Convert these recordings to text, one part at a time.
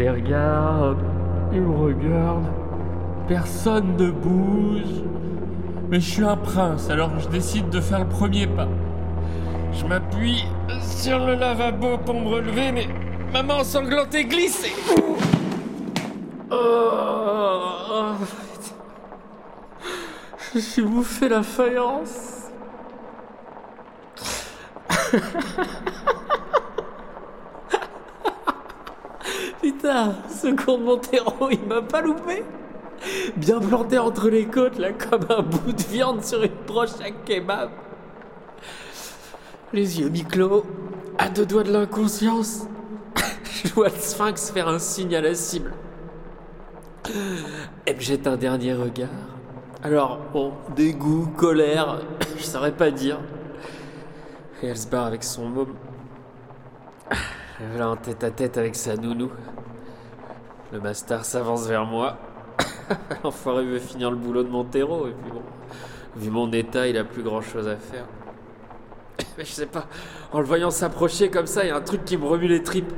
les regarde, ils me regardent. Personne ne bouge. Mais je suis un prince, alors je décide de faire le premier pas. Je m'appuie sur le lavabo pour me relever, mais ma main ensanglantée glisse et... Oh, oh, je suis bouffé la faïence. Putain, ce de Montero, il m'a pas loupé Bien planté entre les côtes, là, comme un bout de viande sur une broche à kebab. Les yeux mi-clos, à deux doigts de l'inconscience. Je vois le sphinx faire un signe à la cible. Elle me jette un dernier regard. Alors, bon, dégoût, colère, je saurais pas dire. Et elle se barre avec son môme. Là, en tête à tête avec sa nounou. Le master s'avance vers moi. L'enfoiré veut finir le boulot de Montero, et puis bon, vu mon état, il a plus grand chose à faire. Mais je sais pas, en le voyant s'approcher comme ça, il y a un truc qui me remue les tripes.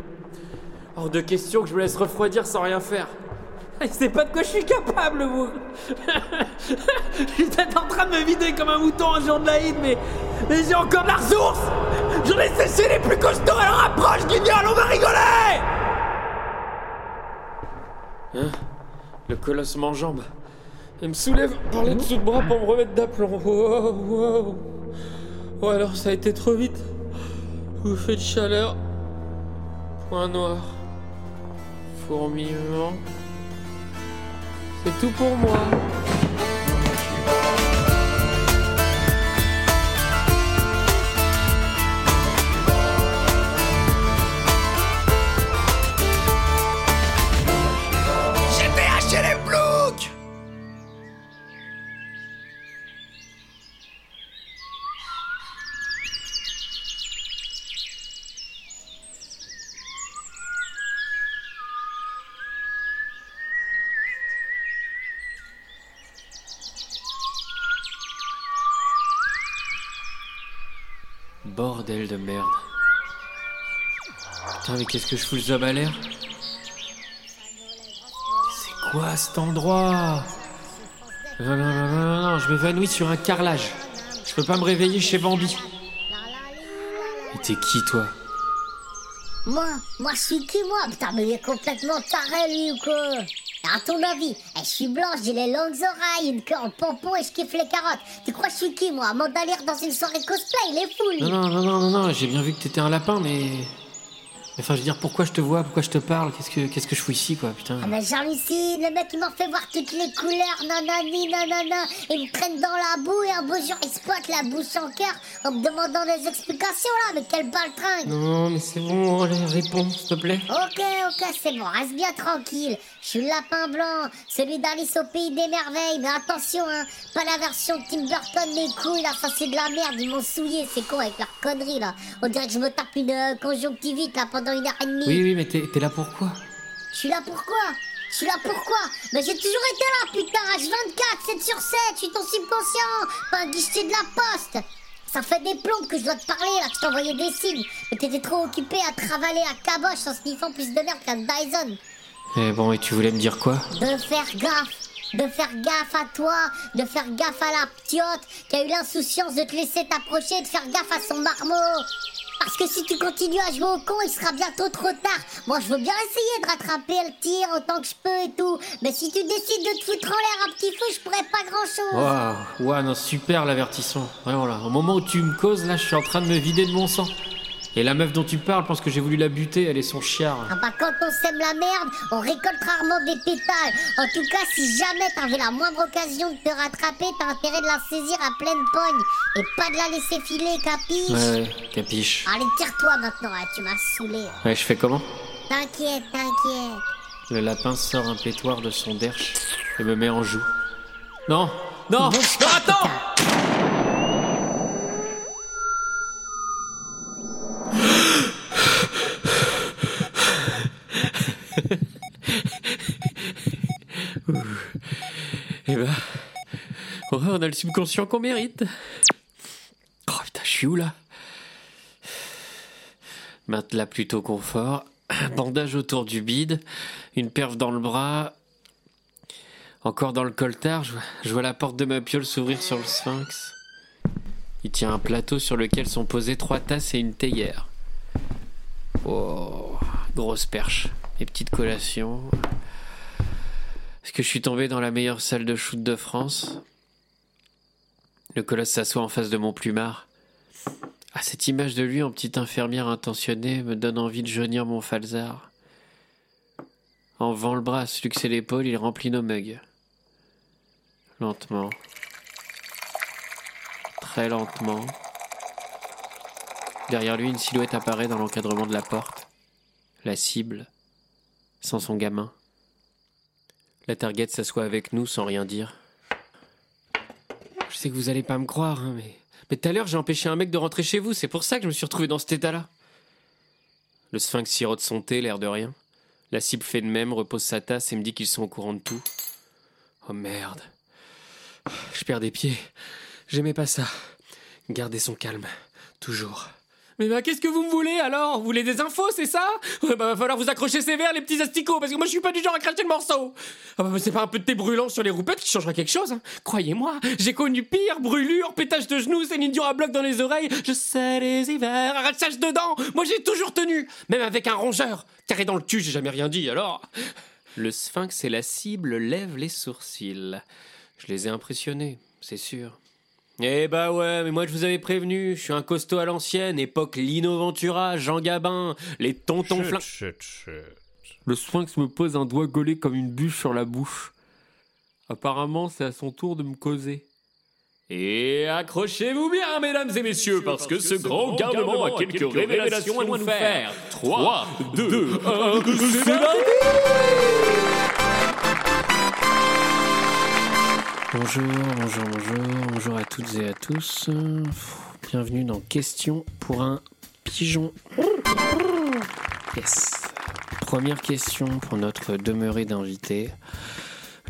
Hors de question que je me laisse refroidir sans rien faire. Il sait pas de quoi je suis capable, vous Je suis en train de me vider comme un mouton un jour de l'Aïd, mais, mais j'ai encore de la ressource J'en ai séché les plus costauds, alors approche, guignol, on va rigoler Hein Le colosse m'enjambe. Il me soulève par les dessous de bras pour me remettre d'aplomb. Wow, wow. Oh, alors ça a été trop vite. Bouffée de chaleur. Point noir. Fourmillement. C'est tout pour moi. De merde. Putain, mais qu'est-ce que je fous le job à l'air? C'est quoi cet endroit? Non, non, non, non, non, je m'évanouis sur un carrelage. Je peux pas me réveiller chez Bambi. T'es qui, toi? Moi, moi je suis qui moi? Putain mais il est complètement taré lui ou quoi? À ton avis, eh, je suis blanche, j'ai les longues oreilles, une queue en pompon et je kiffe les carottes. Tu crois que je suis qui moi Amanda Lear dans une soirée cosplay, il est fou lui Non, non, non, non, non, j'ai bien vu que t'étais un lapin, mais... Enfin, je veux dire, pourquoi je te vois, pourquoi je te parle? Qu'est-ce que, qu'est-ce que je fous ici, quoi, putain? Ah mais j'hallucine, le mec il m'a fait voir toutes les couleurs, nanani, nanana, ils me prennent dans la boue et un beau jour ils spotent la bouche en cœur en me demandant des explications là, mais quel baltringue Non, mais c'est bon, allez, réponds, s'il te plaît. Ok, ok, c'est bon, reste bien tranquille. Je suis le lapin blanc, celui d'Alice au pays des merveilles. Mais attention, hein, pas la version Tim Burton, les couilles, là, ça c'est de la merde, ils m'ont souillé, c'est con avec leurs conneries, là. On dirait que je me tape une euh, conjonctivite, là, pendant une heure et demie. Oui, oui, mais t'es, t'es là pourquoi Je suis là pourquoi Je suis là pourquoi Mais j'ai toujours été là, putain, H24, 7 sur 7, je suis ton subconscient, pas un guichet de la poste. Ça fait des plombes que je dois te parler, là, que je t'envoyais des signes. Mais t'étais trop occupé à travailler à caboche en sniffant plus de merde qu'un Dyson. Eh bon, et tu voulais me dire quoi? De faire gaffe de faire gaffe à toi, de faire gaffe à la ptiote qui a eu l'insouciance de te laisser t'approcher et de faire gaffe à son marmot. Parce que si tu continues à jouer au con, il sera bientôt trop tard. Moi, je veux bien essayer de rattraper le tir autant que je peux et tout. Mais si tu décides de te foutre en l'air un petit feu, je pourrais pas grand-chose. Waouh, waouh, non, super l'avertissement. Vraiment là, au moment où tu me causes, là, je suis en train de me vider de mon sang. Et la meuf dont tu parles pense que j'ai voulu la buter, elle est son chiard. Ah bah quand on sème la merde, on récolte rarement des pétales. En tout cas, si jamais t'avais la moindre occasion de te rattraper, t'as intérêt de la saisir à pleine pogne. Et pas de la laisser filer, capiche Ouais, ouais, capiche. Allez, tire-toi maintenant, hein, tu m'as saoulé. Ouais, je fais comment? T'inquiète, t'inquiète. Le lapin sort un pétoire de son derche et me met en joue. Non Non Non, attends. Eh ben, on a le subconscient qu'on mérite. Oh putain, je suis où là? Matelas plutôt confort. Un bandage autour du bide, une perve dans le bras. Encore dans le coltard, je vois, la porte de ma piole s'ouvrir sur le sphinx. Il tient un plateau sur lequel sont posées trois tasses et une théière. Oh, grosse perche. Et petite collation. Est-ce que je suis tombé dans la meilleure salle de shoot de France? Le colosse s'assoit en face de mon plumard. Ah, cette image de lui en petite infirmière intentionnée me donne envie de jaunir mon falzar. En vent le bras, luxer l'épaule, il remplit nos mugs. Lentement. Très lentement. Derrière lui, une silhouette apparaît dans l'encadrement de la porte. La cible, sans son gamin. La target s'assoit avec nous sans rien dire. Je sais que vous allez pas me croire, hein, mais. Mais tout à l'heure, j'ai empêché un mec de rentrer chez vous, c'est pour ça que je me suis retrouvé dans cet état-là. Le sphinx sirote son thé, l'air de rien. La cible fait de même, repose sa tasse et me dit qu'ils sont au courant de tout. Oh merde. Je perds des pieds. J'aimais pas ça. Garder son calme. Toujours. Mais bah, qu'est-ce que vous me voulez alors? Vous voulez des infos, c'est ça? Bah, va falloir vous accrocher sévère, les petits asticots, parce que moi je suis pas du genre à cracher le morceau. Ah bah, c'est pas un peu de thé brûlant sur les roupettes qui changera quelque chose, hein. Croyez-moi, j'ai connu pire, brûlure, pétage de genoux, Céline Dion à bloc dans les oreilles, je sais les hivers, arrachage dedans Moi j'ai toujours tenu, même avec un rongeur. Carré dans le cul, j'ai jamais rien dit, alors. Le sphinx et la cible lèvent les sourcils. Je les ai impressionnés, c'est sûr. Eh bah ouais, mais moi je vous avais prévenu, je suis un costaud à l'ancienne, époque Lino Ventura, Jean Gabin, les tontons flingues. Le sphinx me pose un doigt gaulé comme une bûche sur la bouche. Apparemment, c'est à son tour de me causer. Et accrochez-vous bien, mesdames et messieurs, parce que ce grand garnement a quelques révélations à nous faire. 3, 2, 1, c'est Bonjour, bonjour, bonjour, bonjour à toutes et à tous. Bienvenue dans Question pour un pigeon. Yes. Première question pour notre demeuré d'invité.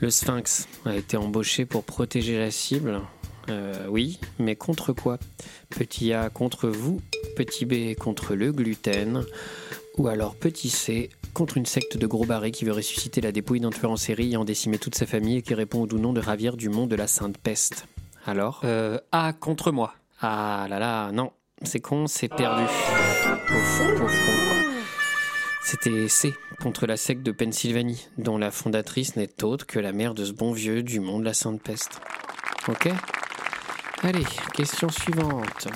Le sphinx a été embauché pour protéger la cible. Euh, oui, mais contre quoi? Petit A contre vous, petit B contre le gluten, ou alors petit C contre une secte de gros barrés qui veut ressusciter la dépouille d'un tueur en série et en décimer toute sa famille et qui répond au doux nom de Ravière du monde de la Sainte Peste. Alors? Euh, A contre moi. Ah là là, non, c'est con, c'est perdu. Pauvre, pauvre con. C'était C contre la secte de Pennsylvanie, dont la fondatrice n'est autre que la mère de ce bon vieux du monde de la Sainte Peste. Ok? Allez, question suivante.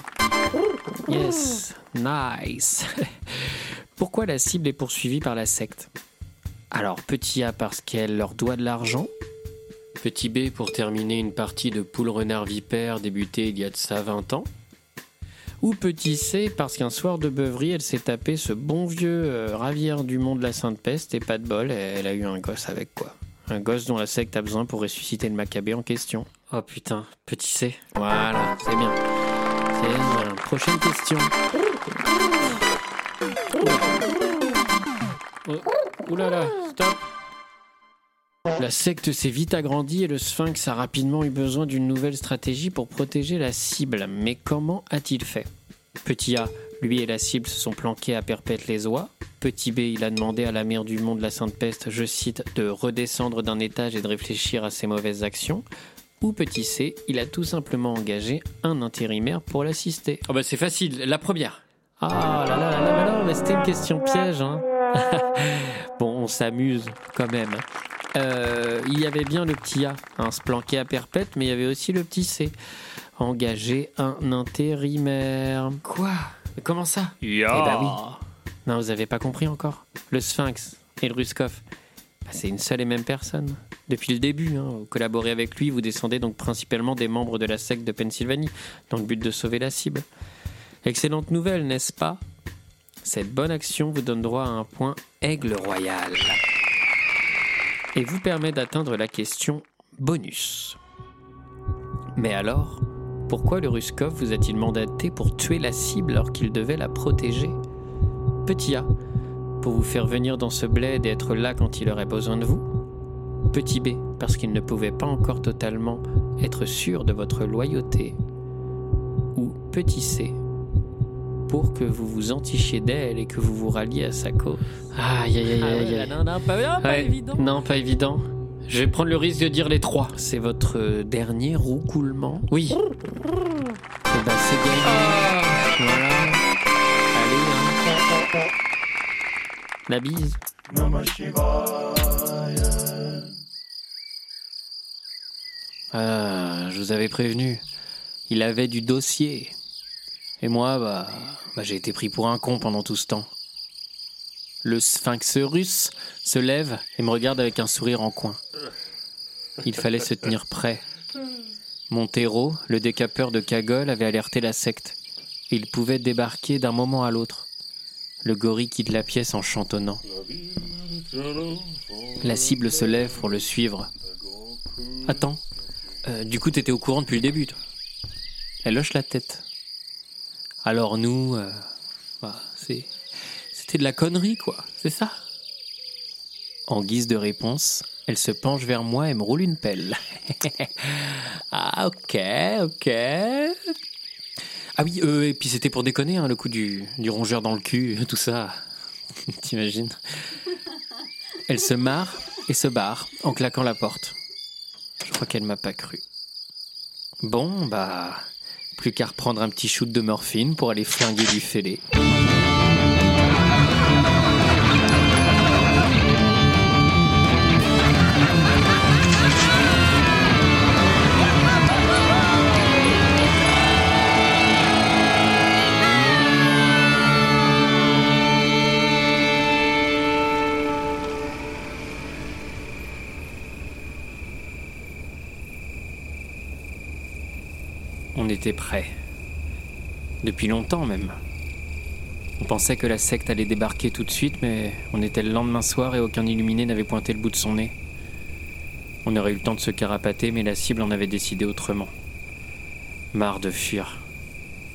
Yes, nice. Pourquoi la cible est poursuivie par la secte? Alors, petit A parce qu'elle leur doit de l'argent? Petit B pour terminer une partie de poule renard vipère débutée il y a de ça 20 ans? Ou petit C parce qu'un soir de beuverie, elle s'est tapé ce bon vieux euh, ravière du monde de la Sainte Peste et pas de bol, elle a eu un gosse avec quoi. Un gosse dont la secte a besoin pour ressusciter le macabé en question. Oh putain, petit C. Voilà, c'est bien. C'est bien. Prochaine question. Oh, stop. La secte s'est vite agrandie et le sphinx a rapidement eu besoin d'une nouvelle stratégie pour protéger la cible. Mais comment a-t-il fait? Petit A, lui et la cible se sont planqués à perpète les oies. Petit B, il a demandé à la mère du monde, la Sainte Peste, je cite, de redescendre d'un étage et de réfléchir à ses mauvaises actions. Ou petit C, il a tout simplement engagé un intérimaire pour l'assister. Oh bah c'est facile, la première. Ah là là là là, mais non, mais c'était une question piège, hein. bon, on s'amuse quand même. Euh, il y avait bien le petit A, hein, se planquer à perpète, mais il y avait aussi le petit C. Engager un intérimaire. Quoi? Mais Comment ça? Eh bah oui. Non, vous avez pas compris encore. Le Sphinx et le Ruskov, bah, c'est une seule et même personne. Depuis le début, hein, vous collaborez avec lui, vous descendez donc principalement des membres de la secte de Pennsylvanie, dans le but de sauver la cible. Excellente nouvelle, n'est-ce pas? Cette bonne action vous donne droit à un point aigle royal. Et vous permet d'atteindre la question bonus. Mais alors, pourquoi le Ruskov vous a-t-il mandaté pour tuer la cible alors qu'il devait la protéger? Petit A, pour vous faire venir dans ce bled et être là quand il aurait besoin de vous Petit B, parce qu'il ne pouvait pas encore totalement être sûr de votre loyauté Ou petit C, pour que vous vous entichiez d'elle et que vous vous ralliez à sa cause. Aïe, aïe, aïe, Ah aïe, aïe. non, non, pas, non, pas Ouais, évident. Non, pas évident. Je vais prendre le risque de dire les trois. C'est votre euh, dernier roucoulement Oui. Eh ben, c'est gagné. Voilà. Allez, hein. La bise. Ah, je vous avais prévenu. Il avait du dossier. Et moi, bah, bah, j'ai été pris pour un con pendant tout ce temps. Le sphinx russe se lève et me regarde avec un sourire en coin. Il fallait se tenir prêt. Montero, le décapeur de Cagole, avait alerté la secte. Il pouvait débarquer d'un moment à l'autre. Le gorille quitte la pièce en chantonnant. La cible se lève pour le suivre. Attends, euh, du coup t'étais au courant depuis le début, Elle hoche la tête. Alors nous, euh, bah, c'était de la connerie, quoi, c'est ça? En guise de réponse, elle se penche vers moi et me roule une pelle. ah, ok, ok. Ah oui, euh, et puis c'était pour déconner, hein, le coup du, du rongeur dans le cul, tout ça. T'imagines? Elle se marre et se barre en claquant la porte. Je crois qu'elle m'a pas cru. Bon, bah, plus qu'à reprendre un petit shoot de morphine pour aller flinguer du fêlé. On était prêts. Depuis longtemps même. On pensait que la secte allait débarquer tout de suite, mais on était le lendemain soir et aucun illuminé n'avait pointé le bout de son nez. On aurait eu le temps de se carapater, mais la cible en avait décidé autrement. Marre de fuir.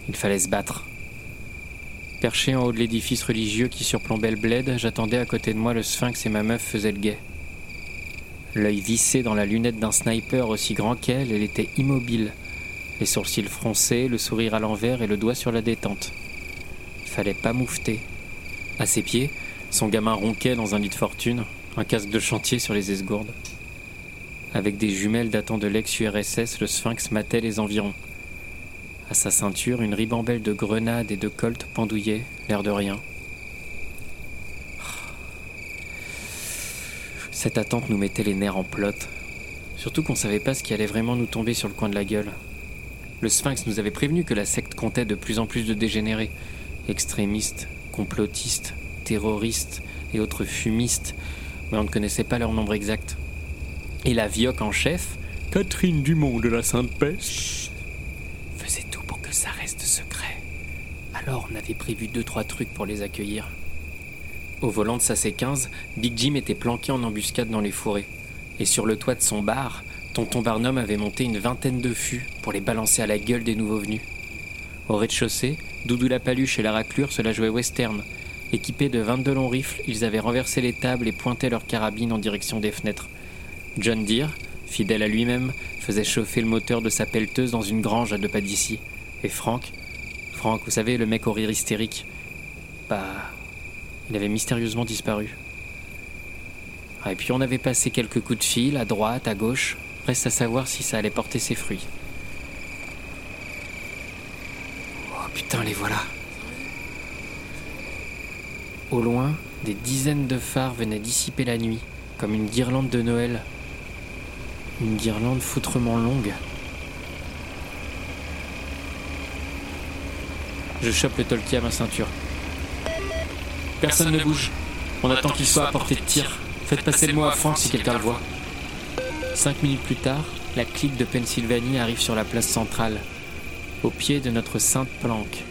Il fallait se battre. Perché en haut de l'édifice religieux qui surplombait le bled, j'attendais à côté de moi le sphinx et ma meuf faisaient le guet. L'œil vissé dans la lunette d'un sniper aussi grand qu'elle, elle était immobile, les sourcils froncés, le sourire à l'envers et le doigt sur la détente. Fallait pas moufter. À ses pieds, son gamin ronquait dans un lit de fortune, un casque de chantier sur les esgourdes. Avec des jumelles datant de l'ex-URSS, le sphinx matait les environs. À sa ceinture, une ribambelle de grenades et de colts pendouillait, l'air de rien. Cette attente nous mettait les nerfs en plot. Surtout qu'on savait pas ce qui allait vraiment nous tomber sur le coin de la gueule. Le Sphinx nous avait prévenu que la secte comptait de plus en plus de dégénérés, extrémistes, complotistes, terroristes et autres fumistes, mais on ne connaissait pas leur nombre exact. Et la vioque en chef, Catherine Dumont de la Sainte-Peste, faisait tout pour que ça reste secret. Alors on avait prévu deux trois trucs pour les accueillir. Au volant de sa C15, Big Jim était planqué en embuscade dans les fourrés. Et sur le toit de son bar, Tonton Barnum avait monté une vingtaine de fûts pour les balancer à la gueule des nouveaux venus. Au rez-de-chaussée, Doudou la paluche et la raclure se la jouaient western. Équipés de 22 longs rifles, ils avaient renversé les tables et pointé leurs carabines en direction des fenêtres. John Deere, fidèle à lui-même, faisait chauffer le moteur de sa pelleteuse dans une grange à deux pas d'ici. Et Franck, Franck, vous savez, le mec au rire hystérique, bah, il avait mystérieusement disparu. Et puis on avait passé quelques coups de fil à droite, à gauche, à savoir si ça allait porter ses fruits. Oh putain, les voilà. Au loin, des dizaines de phares venaient dissiper la nuit, comme une guirlande de Noël. Une guirlande foutrement longue. Je chope le talkie à ma ceinture. Personne ne bouge. On attend qu'il soit à portée de tir. Faites passer le mot à Franck si quelqu'un le voit. Cinq minutes plus tard, la clique de Pennsylvanie arrive sur la place centrale, au pied de notre sainte planque.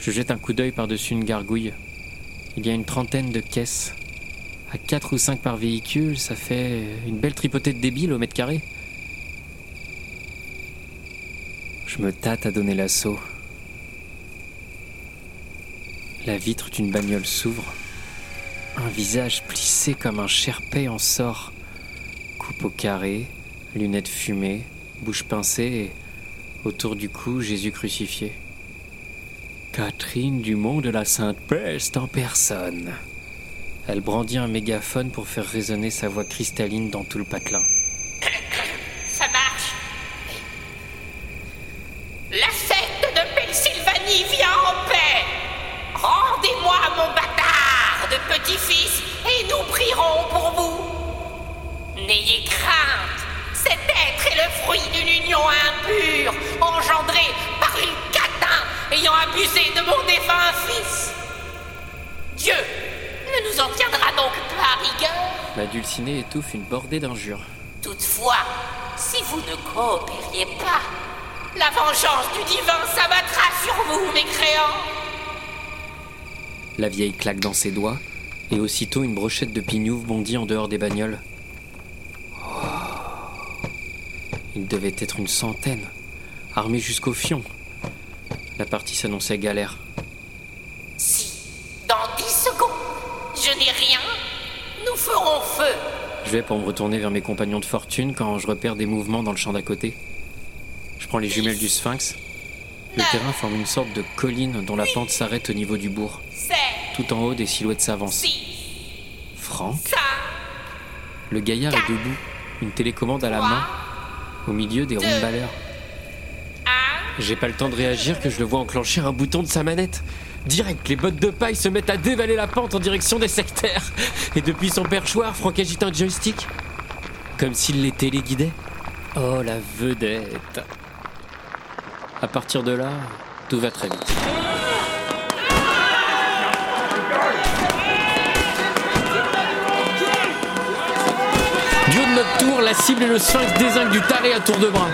Je jette un coup d'œil par-dessus une gargouille. Il y a une trentaine de caisses. À quatre ou cinq par véhicule, ça fait une belle tripotée de débiles au mètre carré. Je me tâte à donner l'assaut. La vitre d'une bagnole s'ouvre. Un visage plissé comme un sherpé en sort. Coupe au carré, lunettes fumées, bouche pincée et autour du cou Jésus crucifié. Catherine Dumont de la Sainte-Peste en personne. Elle brandit un mégaphone pour faire résonner sa voix cristalline dans tout le patelin. La dulcinée étouffe une bordée d'injures. Toutefois, si vous ne coopériez pas, la vengeance du divin s'abattra sur vous, mécréants. La vieille claque dans ses doigts, et aussitôt une brochette de pignouf bondit en dehors des bagnoles. Oh. Il devait être une centaine, armés jusqu'au fion. La partie s'annonçait galère. Ferons feu. Je vais pour me retourner vers mes compagnons de fortune quand je repère des mouvements dans le champ d'à côté. Je prends les jumelles du sphinx. Le terrain forme une sorte de colline dont la pente s'arrête au niveau du bourg. Tout en haut, des silhouettes s'avancent. Franck Le gaillard est debout, une télécommande à la main, au milieu des rumbaleurs. un. J'ai pas le temps de réagir que je le vois enclencher un bouton de sa manette. Direct, les bottes de paille se mettent à dévaler la pente en direction des sectaires. Et depuis son perchoir, Franck agite un joystick. Comme s'il les téléguidait. Oh la vedette. À partir de là, tout va très vite. Du de notre tour, la cible et le sphinx désingue du taré à tour de bras.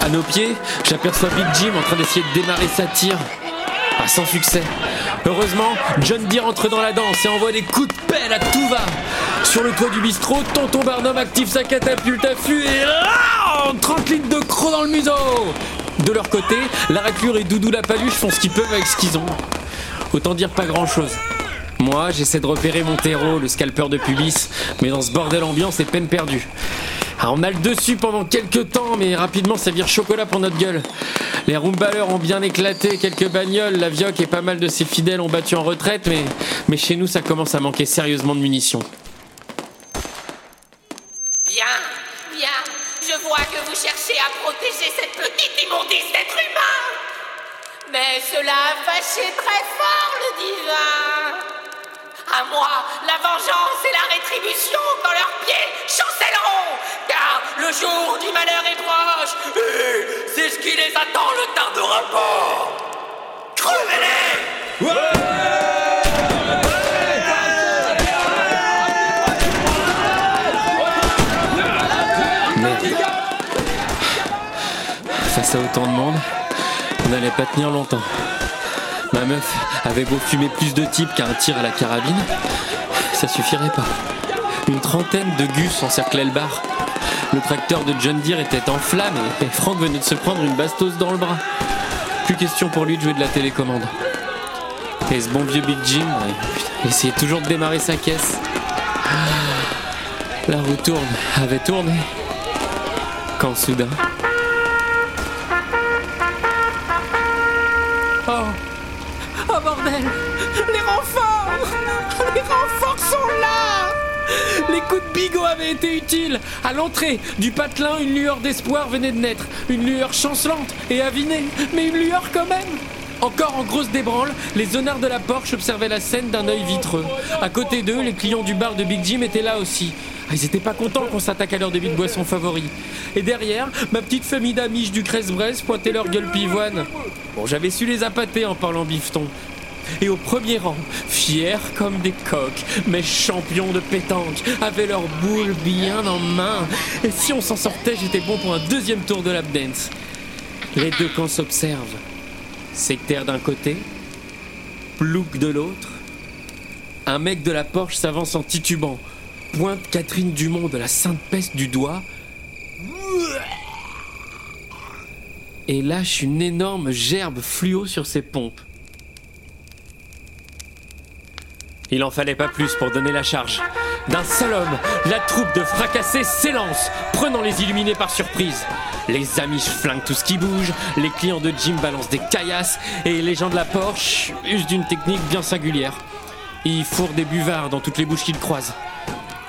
À nos pieds, j'aperçois Big Jim en train d'essayer de démarrer sa tire. Ah, sans succès. Heureusement, John Deere entre dans la danse et envoie des coups de pelle à tout va. Sur le toit du bistrot, Tonton Barnum active sa catapulte à fût et ah, 30 litres de croc dans le museau. De leur côté, la raclure et Doudou la paluche font ce qu'ils peuvent avec ce qu'ils ont. Autant dire pas grand chose. Moi, j'essaie de repérer mon terreau, le scalpeur de pubis, mais dans ce bordel ambiant, c'est peine perdue. Ah, on a le dessus pendant quelques temps, mais rapidement ça vire chocolat pour notre gueule. Les rumbaleurs ont bien éclaté, quelques bagnoles, la Vioque et pas mal de ses fidèles ont battu en retraite, mais, mais chez nous ça commence à manquer sérieusement de munitions. Bien, bien. Je vois que vous cherchez à protéger cette petite immondice d'être humain. Mais cela a fâché très fort le divin. À moi, la vengeance et la rétribution quand leurs pieds chancelleront. Car le jour du malheur est proche. Et c'est ce qui les attend, le tardera pas. Crevez-les. Face à autant de monde, on n'allait pas tenir longtemps. Ma meuf avait beau fumer plus de types qu'un tir à la carabine, ça suffirait pas. Une trentaine de gus encerclaient le bar. Le tracteur de John Deere était en flammes et Franck venait de se prendre une bastos dans le bras. Plus question pour lui de jouer de la télécommande. Et ce bon vieux Big Jim, il essayait toujours de démarrer sa caisse. La roue tourne, avait tourné. Quand soudain. Coups de bigot avaient été utiles À l'entrée du patelin, une lueur d'espoir venait de naître. Une lueur chancelante et avinée, mais une lueur quand même encore en grosse débranle, les honnards de la Porsche observaient la scène d'un œil vitreux. À côté d'eux, les clients du bar de Big Jim étaient là aussi. Ah, Ils étaient pas contents qu'on s'attaque à leur débit de boisson favori. Et derrière, ma petite famille d'amiches du Cresse-Bresse pointait leur gueule pivoine. Bon, j'avais su les appâter en parlant bifton. Et au premier rang, fiers comme des coqs, mes champions de pétanque avaient leurs boules bien en main. Et si on s'en sortait, j'étais bon pour un deuxième tour de lap dance. Les deux camps s'observent. Sectaire d'un côté, plouc de l'autre. Un mec de la Porsche s'avance en titubant, pointe Catherine Dumont de la Sainte Peste du doigt et lâche une énorme gerbe fluo sur ses pompes. Il en fallait pas plus pour donner la charge. D'un seul homme, la troupe de fracassés s'élance, prenant les illuminés par surprise. Les amis flinguent tout ce qui bouge, les clients de Jim balancent des caillasses et les gens de la Porsche usent d'une technique bien singulière. Ils fourrent des buvards dans toutes les bouches qu'ils croisent.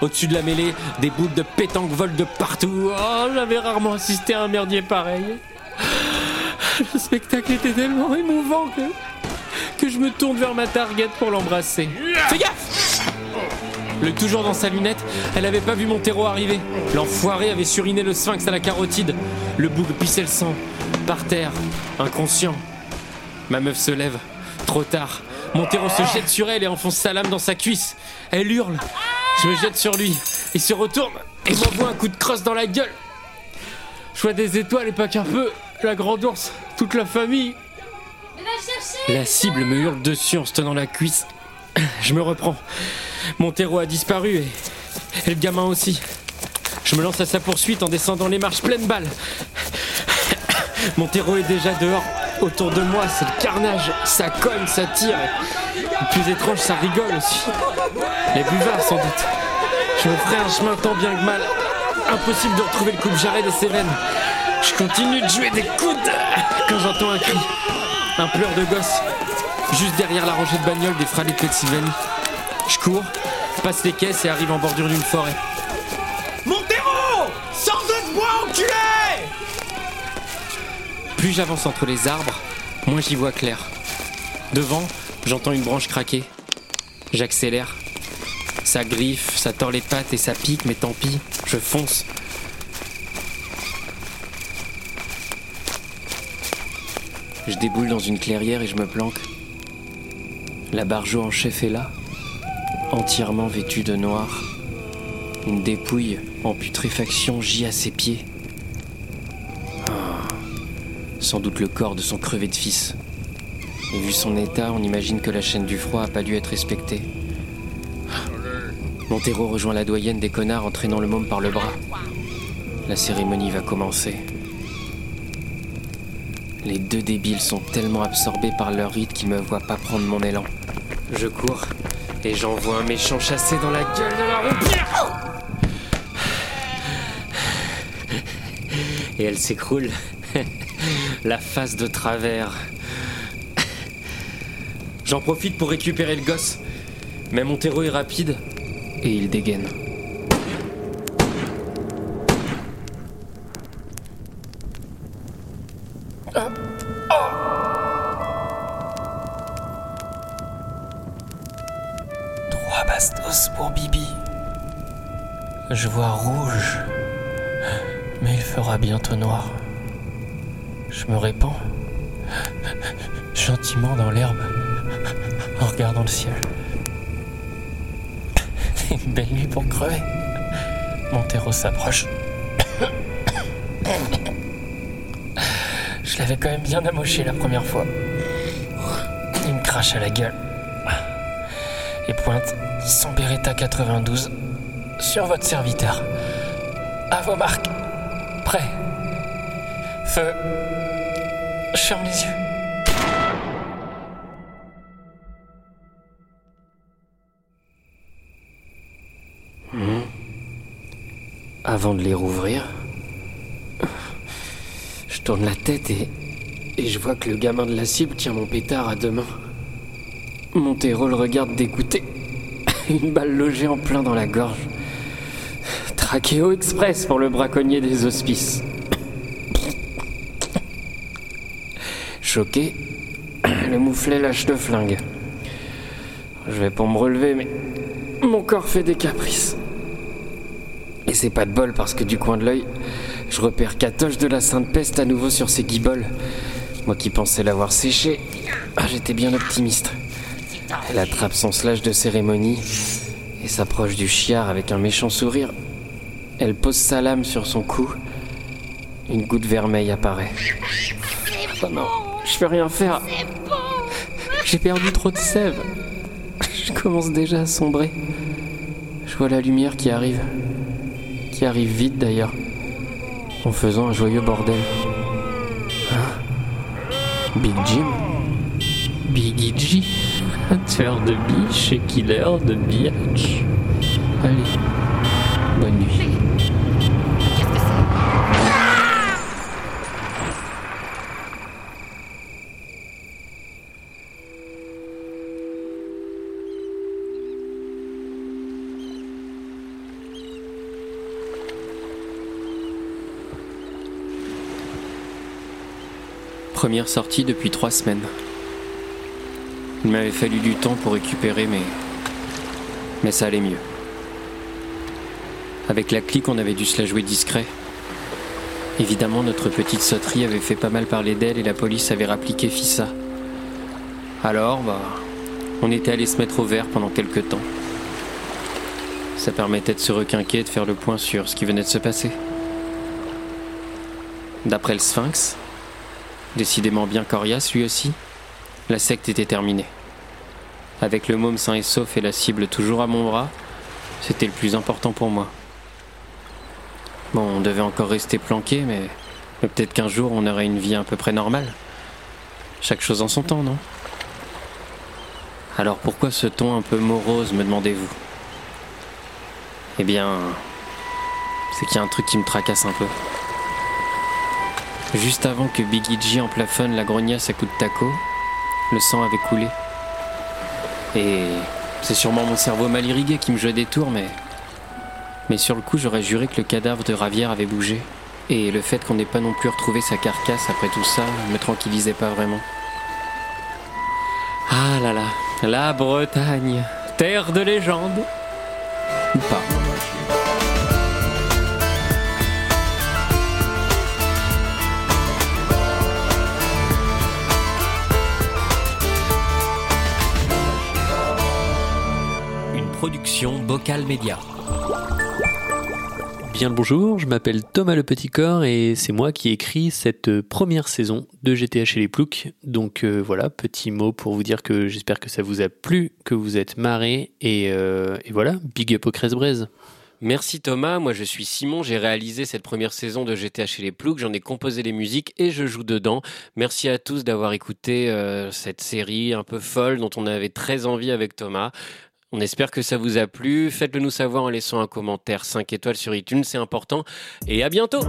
Au-dessus de la mêlée, des boules de pétanque volent de partout. Oh, j'avais rarement assisté à un merdier pareil. Le spectacle était tellement émouvant que, que je me tourne vers ma target pour l'embrasser. Fais gaffe Le toujours dans sa lunette, elle avait pas vu mon terreau arriver. L'enfoiré avait suriné le sphinx à la carotide. Le bouc pissait le sang. Par terre, inconscient. Ma meuf se lève. Trop tard. Montero se jette sur elle et enfonce sa lame dans sa cuisse. Elle hurle. Je me jette sur lui. Il se retourne et m'envoie un coup de crosse dans la gueule. Je vois des étoiles et pas qu'un peu. La grande ours, toute la famille. La cible me hurle dessus en se tenant la cuisse. Je me reprends. Montero a disparu et, le gamin aussi. Je me lance à sa poursuite en descendant les marches pleines balles. Montero est déjà dehors. Autour de moi, c'est le carnage. Ça cogne, ça tire. Le plus étrange, ça rigole aussi. Les buvards, sans doute. Je me ferai un chemin tant bien que mal. Impossible de retrouver le coupe-jarret de ses veines. Je continue de jouer des coudes quand j'entends un cri. Un pleur de gosse. Juste derrière la rangée de bagnoles des frères de Pennsylvanie. Je cours, passe les caisses et arrive en bordure d'une forêt. Montero Sors de bois, enculé Plus j'avance entre les arbres, moins j'y vois clair. Devant, j'entends une branche craquer. J'accélère. Ça griffe, ça tord les pattes et ça pique, mais tant pis, je fonce. Je déboule dans une clairière et je me planque. La barjo en chef est là, entièrement vêtue de noir. Une dépouille en putréfaction gît à ses pieds. Ah, sans doute le corps de son crevé de fils. Et vu son état, on imagine que la chaîne du froid a pas dû être respectée. Montero rejoint la doyenne des connards en traînant le môme par le bras. La cérémonie va commencer. Les deux débiles sont tellement absorbés par leur rite qu'ils me voient pas prendre mon élan. Je cours et j'envoie un méchant chassé dans la gueule de la roupie. Et elle s'écroule. la face de travers. J'en profite pour récupérer le gosse. Mais Montero est rapide et il dégaine. Je vois rouge, mais il fera bientôt noir. Je me répands gentiment dans l'herbe en regardant le ciel. Une belle nuit pour crever. Montero s'approche. Je l'avais quand même bien amoché la première fois. Il me crache à la gueule. Et pointe son Beretta 92 sur votre serviteur. À vos marques. Prêt. Feu. Je ferme les yeux. Avant de les rouvrir, je tourne la tête et, et je vois que le gamin de la cible tient mon pétard à deux mains. Montero le regarde dégoûté. Une balle logée en plein dans la gorge. Trachéo express pour le braconnier des hospices. Choqué, le mouflet lâche le flingue. Je vais pour me relever, mais mon corps fait des caprices. Et c'est pas de bol parce que du coin de l'œil, je repère Catoche de la Sainte Peste à nouveau sur ses guiboles. Moi qui pensais l'avoir séché, ah, j'étais bien optimiste. Elle attrape son slash de cérémonie et s'approche du chiard avec un méchant sourire. Elle pose sa lame sur son cou. Une goutte vermeille apparaît. Oh non, je peux rien faire. J'ai perdu trop de sève. Je commence déjà à sombrer. Je vois la lumière qui arrive. Qui arrive vite d'ailleurs. En faisant un joyeux bordel. Hein? Big Jim? Biggie G? Tueur de biche et killer de biatch. Allez, Première sortie depuis trois semaines. Il m'avait fallu du temps pour récupérer, mais. Mais ça allait mieux. Avec la clique, on avait dû se la jouer discret. Évidemment, notre petite sauterie avait fait pas mal parler d'elle et la police avait rappliqué Fissa. Alors, bah. On était allé se mettre au vert pendant quelques temps. Ça permettait de se requinquer et de faire le point sur ce qui venait de se passer. D'après le Sphinx, décidément bien coriace lui aussi, la secte était terminée. Avec le môme sain et sauf et la cible toujours à mon bras, c'était le plus important pour moi. Bon, on devait encore rester planqué, mais, mais peut-être qu'un jour on aurait une vie à peu près normale. Chaque chose en son temps, non? Alors pourquoi ce ton un peu morose, me demandez-vous? Eh bien, c'est qu'il y a un truc qui me tracasse un peu. Juste avant que Biggie G en plafonne la grognasse à coups de taco, le sang avait coulé. Et c'est sûrement mon cerveau mal irrigué qui me jouait des tours, mais. Mais sur le coup, j'aurais juré que le cadavre de Ravière avait bougé. Et le fait qu'on n'ait pas non plus retrouvé sa carcasse après tout ça me tranquillisait pas vraiment. Ah là là, la Bretagne, terre de légende. Bocal Média. Bien le bonjour, je m'appelle Thomas Le Petit Corps et c'est moi qui écris cette euh, première saison de GTA chez les Ploucs. Donc euh, voilà, petit mot pour vous dire que j'espère que ça vous a plu, que vous êtes marrés et, euh, et voilà, big up au Cresse-Braise. Merci Thomas, moi je suis Simon, j'ai réalisé cette première saison de GTA chez les Ploucs, j'en ai composé les musiques et je joue dedans. Merci à tous d'avoir écouté euh, cette série un peu folle dont on avait très envie avec Thomas. On espère que ça vous a plu, faites-le nous savoir en laissant un commentaire 5 étoiles sur iTunes, c'est important. Et à bientôt.